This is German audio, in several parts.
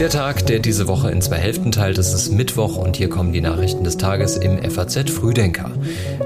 Der Tag, der diese Woche in zwei Hälften teilt, ist Mittwoch und hier kommen die Nachrichten des Tages im FAZ Frühdenker.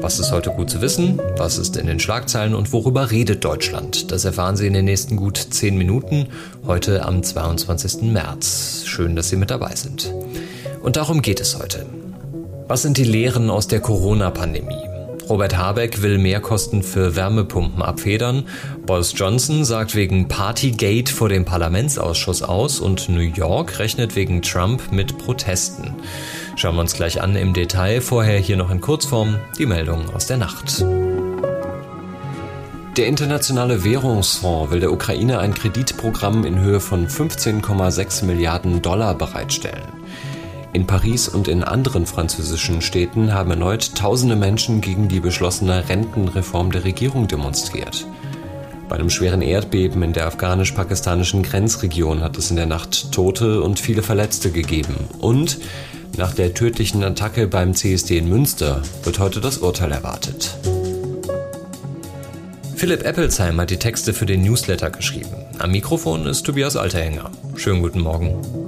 Was ist heute gut zu wissen? Was ist in den Schlagzeilen und worüber redet Deutschland? Das erfahren Sie in den nächsten gut zehn Minuten, heute am 22. März. Schön, dass Sie mit dabei sind. Und darum geht es heute. Was sind die Lehren aus der Corona-Pandemie? Robert Habeck will Mehrkosten für Wärmepumpen abfedern. Boris Johnson sagt wegen Partygate vor dem Parlamentsausschuss aus und New York rechnet wegen Trump mit Protesten. Schauen wir uns gleich an im Detail. Vorher hier noch in Kurzform die Meldung aus der Nacht. Der Internationale Währungsfonds will der Ukraine ein Kreditprogramm in Höhe von 15,6 Milliarden Dollar bereitstellen. In Paris und in anderen französischen Städten haben erneut tausende Menschen gegen die beschlossene Rentenreform der Regierung demonstriert. Bei einem schweren Erdbeben in der afghanisch-pakistanischen Grenzregion hat es in der Nacht Tote und viele Verletzte gegeben. Und nach der tödlichen Attacke beim CSD in Münster wird heute das Urteil erwartet. Philipp Eppelsheim hat die Texte für den Newsletter geschrieben. Am Mikrofon ist Tobias Alterhänger. Schönen guten Morgen.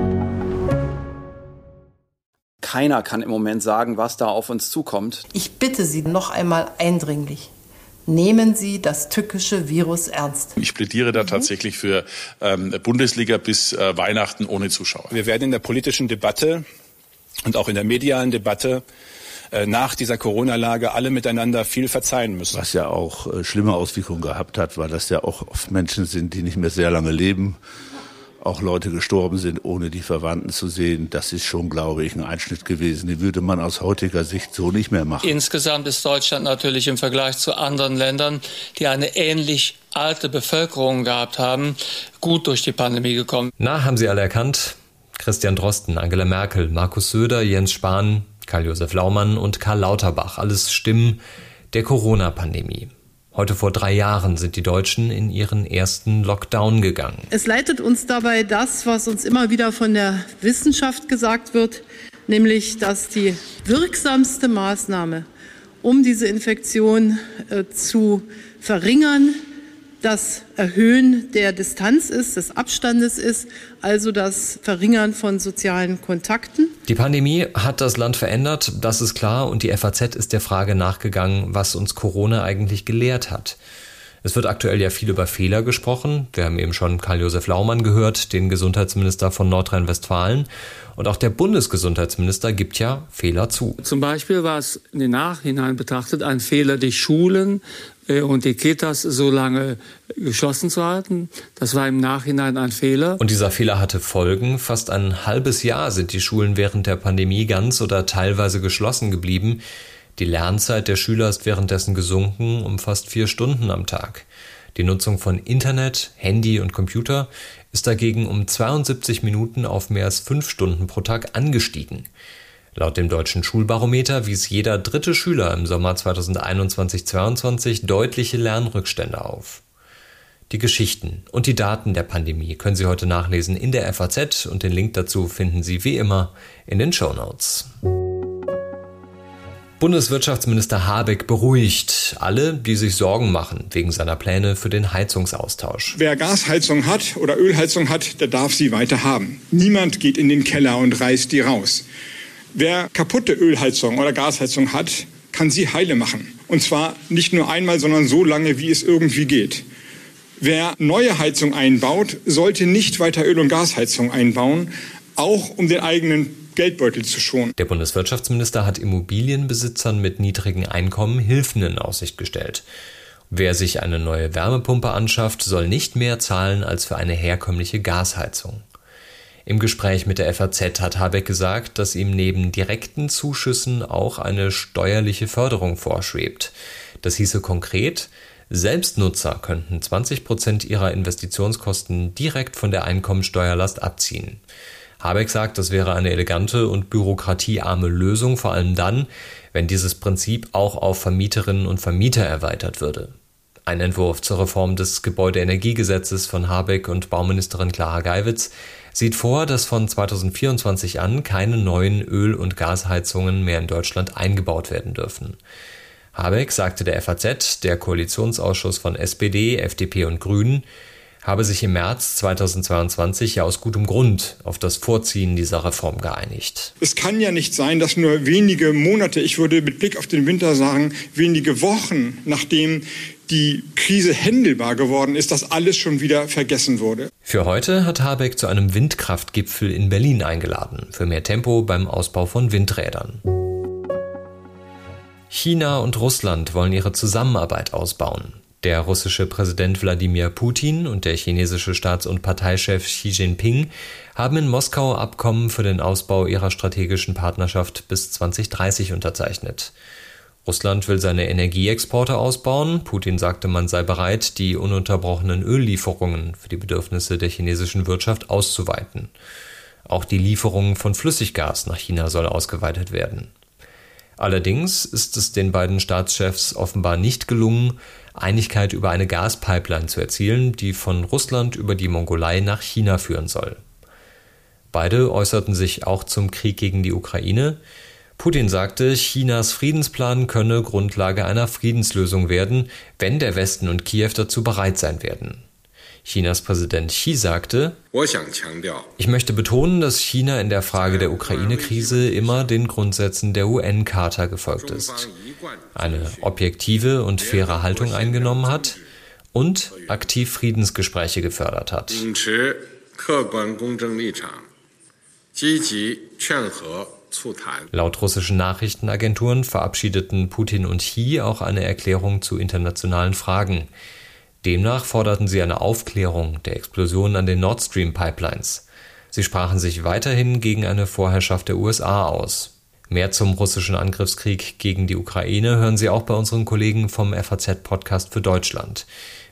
Keiner kann im Moment sagen, was da auf uns zukommt. Ich bitte Sie noch einmal eindringlich. Nehmen Sie das tückische Virus ernst. Ich plädiere da mhm. tatsächlich für ähm, Bundesliga bis äh, Weihnachten ohne Zuschauer. Wir werden in der politischen Debatte und auch in der medialen Debatte äh, nach dieser Corona-Lage alle miteinander viel verzeihen müssen. Was ja auch äh, schlimme Auswirkungen gehabt hat, weil das ja auch oft Menschen sind, die nicht mehr sehr lange leben auch Leute gestorben sind, ohne die Verwandten zu sehen. Das ist schon, glaube ich, ein Einschnitt gewesen. Den würde man aus heutiger Sicht so nicht mehr machen. Insgesamt ist Deutschland natürlich im Vergleich zu anderen Ländern, die eine ähnlich alte Bevölkerung gehabt haben, gut durch die Pandemie gekommen. Na, haben Sie alle erkannt? Christian Drosten, Angela Merkel, Markus Söder, Jens Spahn, Karl-Josef Laumann und Karl Lauterbach. Alles Stimmen der Corona-Pandemie. Heute vor drei Jahren sind die Deutschen in ihren ersten Lockdown gegangen. Es leitet uns dabei das, was uns immer wieder von der Wissenschaft gesagt wird, nämlich dass die wirksamste Maßnahme, um diese Infektion äh, zu verringern, das Erhöhen der Distanz ist, des Abstandes ist, also das Verringern von sozialen Kontakten. Die Pandemie hat das Land verändert, das ist klar, und die FAZ ist der Frage nachgegangen, was uns Corona eigentlich gelehrt hat. Es wird aktuell ja viel über Fehler gesprochen. Wir haben eben schon Karl-Josef Laumann gehört, den Gesundheitsminister von Nordrhein-Westfalen. Und auch der Bundesgesundheitsminister gibt ja Fehler zu. Zum Beispiel war es in den Nachhinein betrachtet ein Fehler, die Schulen und die Kitas so lange geschlossen zu halten. Das war im Nachhinein ein Fehler. Und dieser Fehler hatte Folgen. Fast ein halbes Jahr sind die Schulen während der Pandemie ganz oder teilweise geschlossen geblieben. Die Lernzeit der Schüler ist währenddessen gesunken um fast vier Stunden am Tag. Die Nutzung von Internet, Handy und Computer ist dagegen um 72 Minuten auf mehr als fünf Stunden pro Tag angestiegen. Laut dem deutschen Schulbarometer wies jeder dritte Schüler im Sommer 2021-22 deutliche Lernrückstände auf. Die Geschichten und die Daten der Pandemie können Sie heute nachlesen in der FAZ und den Link dazu finden Sie wie immer in den Show Notes. Bundeswirtschaftsminister Habeck beruhigt alle, die sich Sorgen machen wegen seiner Pläne für den Heizungsaustausch. Wer Gasheizung hat oder Ölheizung hat, der darf sie weiter haben. Niemand geht in den Keller und reißt die raus. Wer kaputte Ölheizung oder Gasheizung hat, kann sie heile machen. Und zwar nicht nur einmal, sondern so lange, wie es irgendwie geht. Wer neue Heizung einbaut, sollte nicht weiter Öl- und Gasheizung einbauen, auch um den eigenen Geldbeutel zu schonen. Der Bundeswirtschaftsminister hat Immobilienbesitzern mit niedrigen Einkommen Hilfen in Aussicht gestellt. Wer sich eine neue Wärmepumpe anschafft, soll nicht mehr zahlen als für eine herkömmliche Gasheizung. Im Gespräch mit der FAZ hat Habeck gesagt, dass ihm neben direkten Zuschüssen auch eine steuerliche Förderung vorschwebt. Das hieße konkret, Selbstnutzer könnten 20 Prozent ihrer Investitionskosten direkt von der Einkommensteuerlast abziehen. Habeck sagt, das wäre eine elegante und bürokratiearme Lösung, vor allem dann, wenn dieses Prinzip auch auf Vermieterinnen und Vermieter erweitert würde. Ein Entwurf zur Reform des Gebäudeenergiegesetzes von Habeck und Bauministerin Clara Geiwitz sieht vor, dass von 2024 an keine neuen Öl- und Gasheizungen mehr in Deutschland eingebaut werden dürfen. Habeck sagte der FAZ, der Koalitionsausschuss von SPD, FDP und Grünen habe sich im März 2022 ja aus gutem Grund auf das Vorziehen dieser Reform geeinigt. Es kann ja nicht sein, dass nur wenige Monate, ich würde mit Blick auf den Winter sagen, wenige Wochen, nachdem die Krise händelbar geworden ist, dass alles schon wieder vergessen wurde. Für heute hat Habeck zu einem Windkraftgipfel in Berlin eingeladen, für mehr Tempo beim Ausbau von Windrädern. China und Russland wollen ihre Zusammenarbeit ausbauen. Der russische Präsident Wladimir Putin und der chinesische Staats- und Parteichef Xi Jinping haben in Moskau Abkommen für den Ausbau ihrer strategischen Partnerschaft bis 2030 unterzeichnet. Russland will seine Energieexporte ausbauen. Putin sagte, man sei bereit, die ununterbrochenen Öllieferungen für die Bedürfnisse der chinesischen Wirtschaft auszuweiten. Auch die Lieferung von Flüssiggas nach China soll ausgeweitet werden. Allerdings ist es den beiden Staatschefs offenbar nicht gelungen, Einigkeit über eine Gaspipeline zu erzielen, die von Russland über die Mongolei nach China führen soll. Beide äußerten sich auch zum Krieg gegen die Ukraine. Putin sagte, Chinas Friedensplan könne Grundlage einer Friedenslösung werden, wenn der Westen und Kiew dazu bereit sein werden. Chinas Präsident Xi sagte, ich möchte betonen, dass China in der Frage der Ukraine-Krise immer den Grundsätzen der UN-Charta gefolgt ist, eine objektive und faire Haltung eingenommen hat und aktiv Friedensgespräche gefördert hat. Laut russischen Nachrichtenagenturen verabschiedeten Putin und Xi auch eine Erklärung zu internationalen Fragen. Demnach forderten sie eine Aufklärung der Explosionen an den Nord Stream Pipelines. Sie sprachen sich weiterhin gegen eine Vorherrschaft der USA aus. Mehr zum russischen Angriffskrieg gegen die Ukraine hören Sie auch bei unseren Kollegen vom FAZ-Podcast für Deutschland.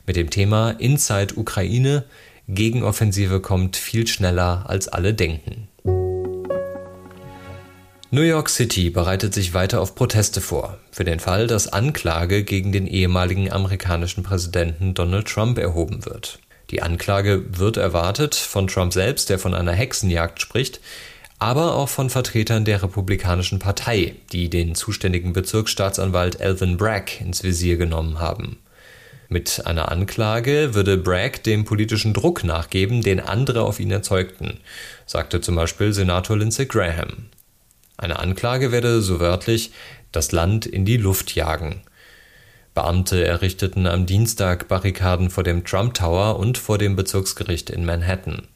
Mit dem Thema Inside Ukraine Gegenoffensive kommt viel schneller als alle denken. New York City bereitet sich weiter auf Proteste vor, für den Fall, dass Anklage gegen den ehemaligen amerikanischen Präsidenten Donald Trump erhoben wird. Die Anklage wird erwartet von Trump selbst, der von einer Hexenjagd spricht, aber auch von Vertretern der Republikanischen Partei, die den zuständigen Bezirksstaatsanwalt Alvin Bragg ins Visier genommen haben. Mit einer Anklage würde Bragg dem politischen Druck nachgeben, den andere auf ihn erzeugten, sagte zum Beispiel Senator Lindsey Graham. Eine Anklage werde, so wörtlich, das Land in die Luft jagen. Beamte errichteten am Dienstag Barrikaden vor dem Trump Tower und vor dem Bezirksgericht in Manhattan.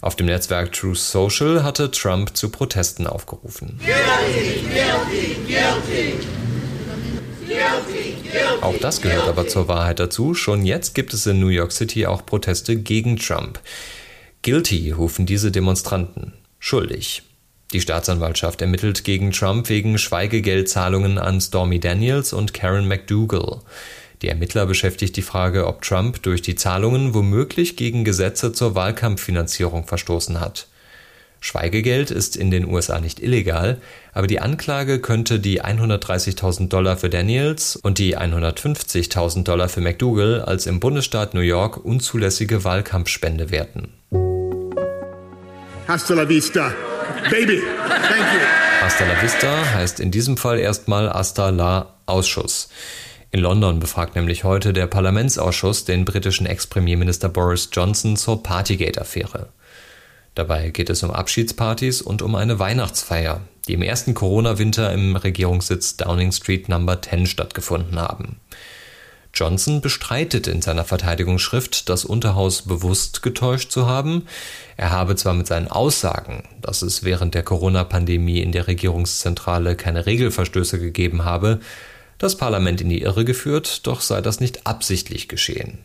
Auf dem Netzwerk Truth Social hatte Trump zu Protesten aufgerufen. Auch das gehört aber zur Wahrheit dazu. Schon jetzt gibt es in New York City auch Proteste gegen Trump. Guilty rufen diese Demonstranten. Schuldig. Die Staatsanwaltschaft ermittelt gegen Trump wegen Schweigegeldzahlungen an Stormy Daniels und Karen McDougal. Die Ermittler beschäftigt die Frage, ob Trump durch die Zahlungen womöglich gegen Gesetze zur Wahlkampffinanzierung verstoßen hat. Schweigegeld ist in den USA nicht illegal, aber die Anklage könnte die 130.000 Dollar für Daniels und die 150.000 Dollar für McDougal als im Bundesstaat New York unzulässige Wahlkampfspende werten. Hasta la vista. Baby, thank you. Hasta la vista heißt in diesem Fall erstmal Hasta la Ausschuss. In London befragt nämlich heute der Parlamentsausschuss den britischen Ex-Premierminister Boris Johnson zur Partygate-Affäre. Dabei geht es um Abschiedspartys und um eine Weihnachtsfeier, die im ersten Corona-Winter im Regierungssitz Downing Street Number 10 stattgefunden haben. Johnson bestreitet in seiner Verteidigungsschrift, das Unterhaus bewusst getäuscht zu haben. Er habe zwar mit seinen Aussagen, dass es während der Corona-Pandemie in der Regierungszentrale keine Regelverstöße gegeben habe, das Parlament in die Irre geführt, doch sei das nicht absichtlich geschehen.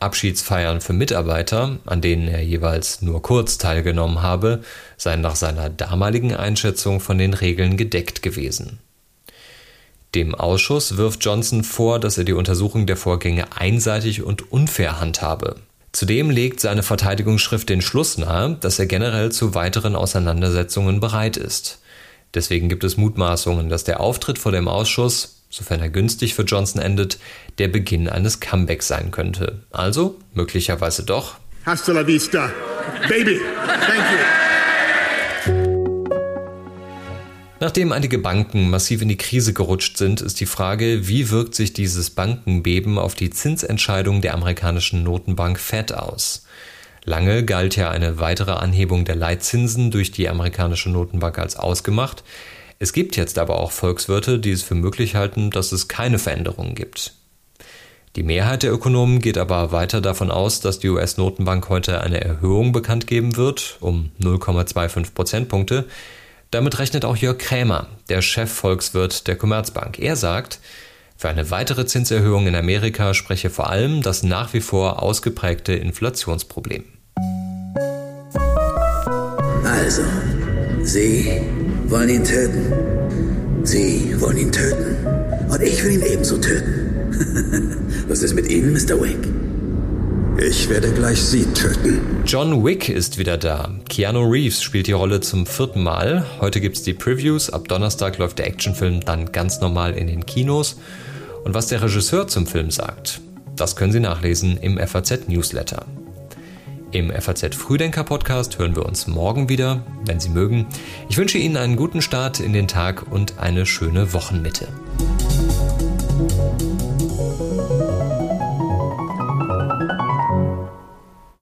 Abschiedsfeiern für Mitarbeiter, an denen er jeweils nur kurz teilgenommen habe, seien nach seiner damaligen Einschätzung von den Regeln gedeckt gewesen. Dem Ausschuss wirft Johnson vor, dass er die Untersuchung der Vorgänge einseitig und unfair handhabe. Zudem legt seine Verteidigungsschrift den Schluss nahe, dass er generell zu weiteren Auseinandersetzungen bereit ist. Deswegen gibt es Mutmaßungen, dass der Auftritt vor dem Ausschuss, sofern er günstig für Johnson endet, der Beginn eines Comebacks sein könnte. Also möglicherweise doch. Hasta la vista, baby. Thank you. Nachdem einige Banken massiv in die Krise gerutscht sind, ist die Frage, wie wirkt sich dieses Bankenbeben auf die Zinsentscheidung der amerikanischen Notenbank Fed aus? Lange galt ja eine weitere Anhebung der Leitzinsen durch die amerikanische Notenbank als ausgemacht. Es gibt jetzt aber auch Volkswirte, die es für möglich halten, dass es keine Veränderungen gibt. Die Mehrheit der Ökonomen geht aber weiter davon aus, dass die US-Notenbank heute eine Erhöhung bekannt geben wird, um 0,25 Prozentpunkte. Damit rechnet auch Jörg Krämer, der Chefvolkswirt der Commerzbank. Er sagt, für eine weitere Zinserhöhung in Amerika spreche vor allem das nach wie vor ausgeprägte Inflationsproblem. Also, Sie wollen ihn töten. Sie wollen ihn töten. Und ich will ihn ebenso töten. Was ist mit Ihnen, Mr. Wick? Ich werde gleich Sie töten. John Wick ist wieder da. Keanu Reeves spielt die Rolle zum vierten Mal. Heute gibt's die Previews. Ab Donnerstag läuft der Actionfilm dann ganz normal in den Kinos. Und was der Regisseur zum Film sagt, das können Sie nachlesen im FAZ Newsletter. Im FAZ Frühdenker Podcast hören wir uns morgen wieder, wenn Sie mögen. Ich wünsche Ihnen einen guten Start in den Tag und eine schöne Wochenmitte.